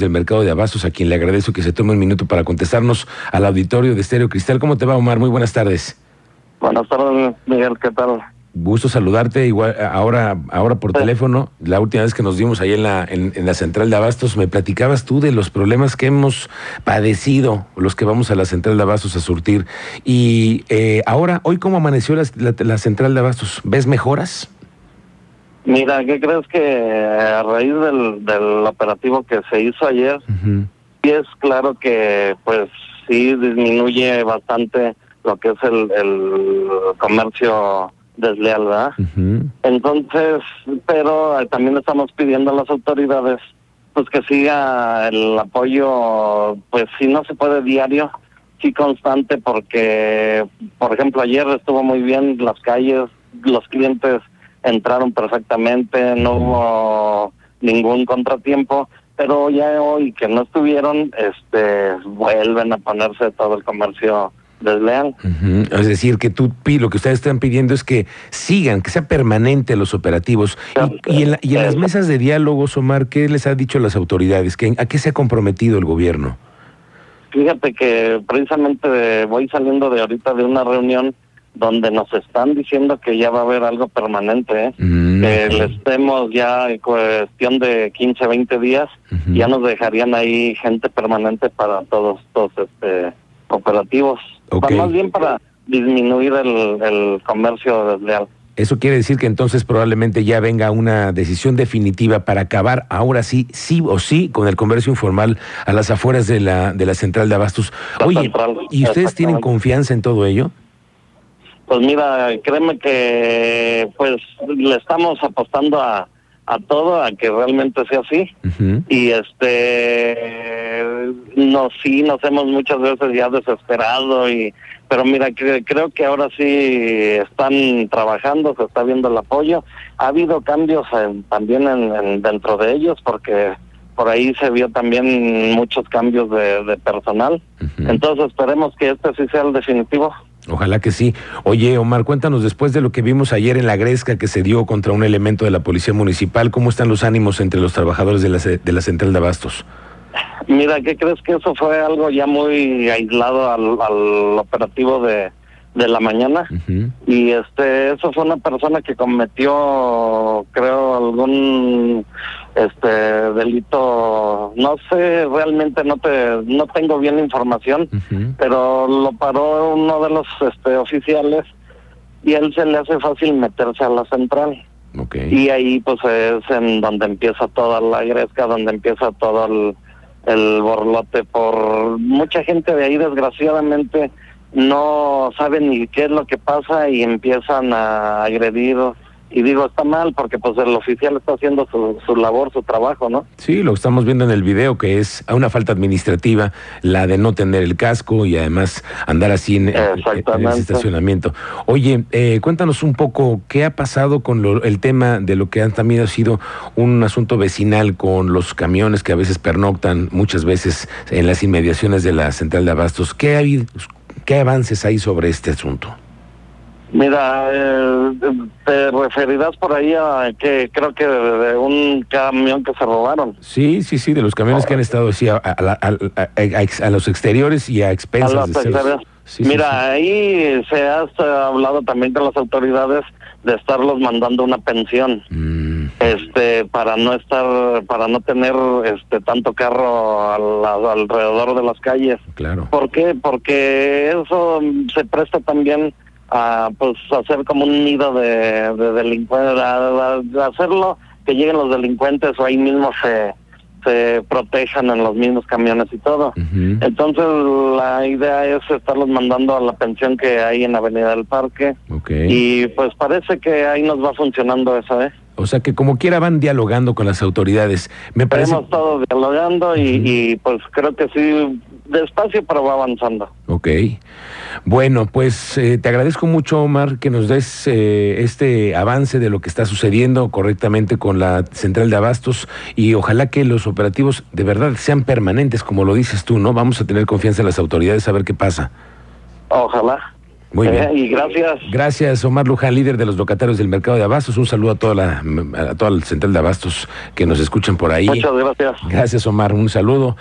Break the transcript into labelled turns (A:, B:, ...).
A: del mercado de abastos, a quien le agradezco que se tome un minuto para contestarnos al auditorio de Estéreo Cristal. ¿Cómo te va, Omar? Muy buenas tardes.
B: Buenas tardes, Miguel, ¿qué tal?
A: Gusto saludarte, igual ahora, ahora por teléfono. La última vez que nos dimos ahí en la, en, la central de abastos, me platicabas tú de los problemas que hemos padecido, los que vamos a la central de abastos a surtir. Y eh, ahora, hoy, ¿cómo amaneció la, central de abastos? ¿Ves mejoras?
B: Mira, ¿qué crees que a raíz del, del operativo que se hizo ayer, sí es claro que pues sí disminuye bastante lo que es el, el comercio desleal, ¿verdad? Entonces, pero eh, también estamos pidiendo a las autoridades pues que siga el apoyo, pues si no se puede diario, sí constante, porque, por ejemplo, ayer estuvo muy bien las calles, los clientes entraron perfectamente, no hubo ningún contratiempo, pero ya hoy que no estuvieron, este, vuelven a ponerse todo el comercio desleal.
A: Es decir, que tú lo que ustedes están pidiendo es que sigan, que sea permanente los operativos. y, en, las mesas de diálogo, Omar, ¿qué les ha dicho las autoridades? ¿A qué se ha comprometido el gobierno?
B: Fíjate que precisamente voy saliendo de ahorita de una reunión donde nos están diciendo que ya va a haber algo permanente, ¿eh? mm, que les estemos ya en cuestión de 15, 20 días, ya nos dejarían ahí gente permanente para todos, todos este operativos, más bien para disminuir el, comercio desleal.
A: Eso quiere decir que entonces probablemente ya venga una decisión definitiva para acabar ahora sí, sí o sí, con el comercio informal a las afueras de la, de la central de abastos. Oye, ¿y ustedes tienen confianza en todo ello?
B: Pues mira, créeme que pues le estamos apostando a, a todo, a que realmente sea así. Y este, no, sí, nos hemos muchas veces ya desesperado, y pero mira, creo que ahora sí están trabajando, se está viendo el apoyo. Ha habido cambios también en, dentro de ellos, porque por ahí se vio también muchos cambios de, personal. Entonces esperemos que este sí sea el definitivo.
A: Ojalá que sí. Oye, Omar, cuéntanos después de lo que vimos ayer en la Gresca que se dio contra un elemento de la Policía Municipal, ¿cómo están los ánimos entre los trabajadores de la, de la Central de Abastos?
B: Mira, ¿qué crees que eso fue algo ya muy aislado al operativo de, de la mañana y este eso fue una persona que cometió creo algún este delito no sé realmente no te no tengo bien la información pero lo paró uno de los este oficiales y a él se le hace fácil meterse a la central. Y ahí pues es en donde empieza toda la gresca donde empieza todo el, el borlote por mucha gente de ahí desgraciadamente no saben ni qué es lo que pasa y empiezan a agredir y digo está mal porque pues el oficial está haciendo su, su labor su trabajo no
A: sí lo estamos viendo en el video que es una falta administrativa la de no tener el casco y además andar así en, el estacionamiento. Oye eh, cuéntanos un poco qué ha pasado con el tema de lo que han también ha sido un asunto vecinal con los camiones que a veces pernoctan muchas veces en las inmediaciones de la central de abastos qué ha habido ¿Qué avances hay sobre este asunto?
B: Mira, eh, te referirás por ahí a que creo que de, un camión que se robaron.
A: Sí, sí, sí, de los camiones que han estado así a, a, los exteriores y a expensas.
B: de Mira, ahí se ha hablado también con las autoridades de estarlos mandando una pensión. Mm este para no estar para no tener este tanto carro alrededor de las calles
A: claro
B: ¿por qué? porque eso se presta también a pues hacer como un nido de, delincuentes a, hacerlo que lleguen los delincuentes o ahí mismo se se protejan en los mismos camiones y todo. Entonces la idea es estarlos mandando a la pensión que hay en Avenida del Parque. Y pues parece que ahí nos va funcionando esa vez.
A: O sea que como quiera van dialogando con las autoridades. Me parece.
B: Hemos estado dialogando y, pues creo que sí, despacio, pero va avanzando.
A: Ok. Bueno, pues eh, te agradezco mucho, Omar, que nos des eh, este avance de lo que está sucediendo correctamente con la central de abastos y ojalá que los operativos de verdad sean permanentes, como lo dices tú, ¿no? Vamos a tener confianza en las autoridades a ver qué pasa.
B: Ojalá.
A: Muy bien.
B: y gracias.
A: Gracias, Omar Luján, líder de los locatarios del mercado de abastos. Un saludo a toda la a toda el central de abastos que nos escuchan por ahí.
B: Muchas gracias.
A: Gracias, Omar. Un saludo.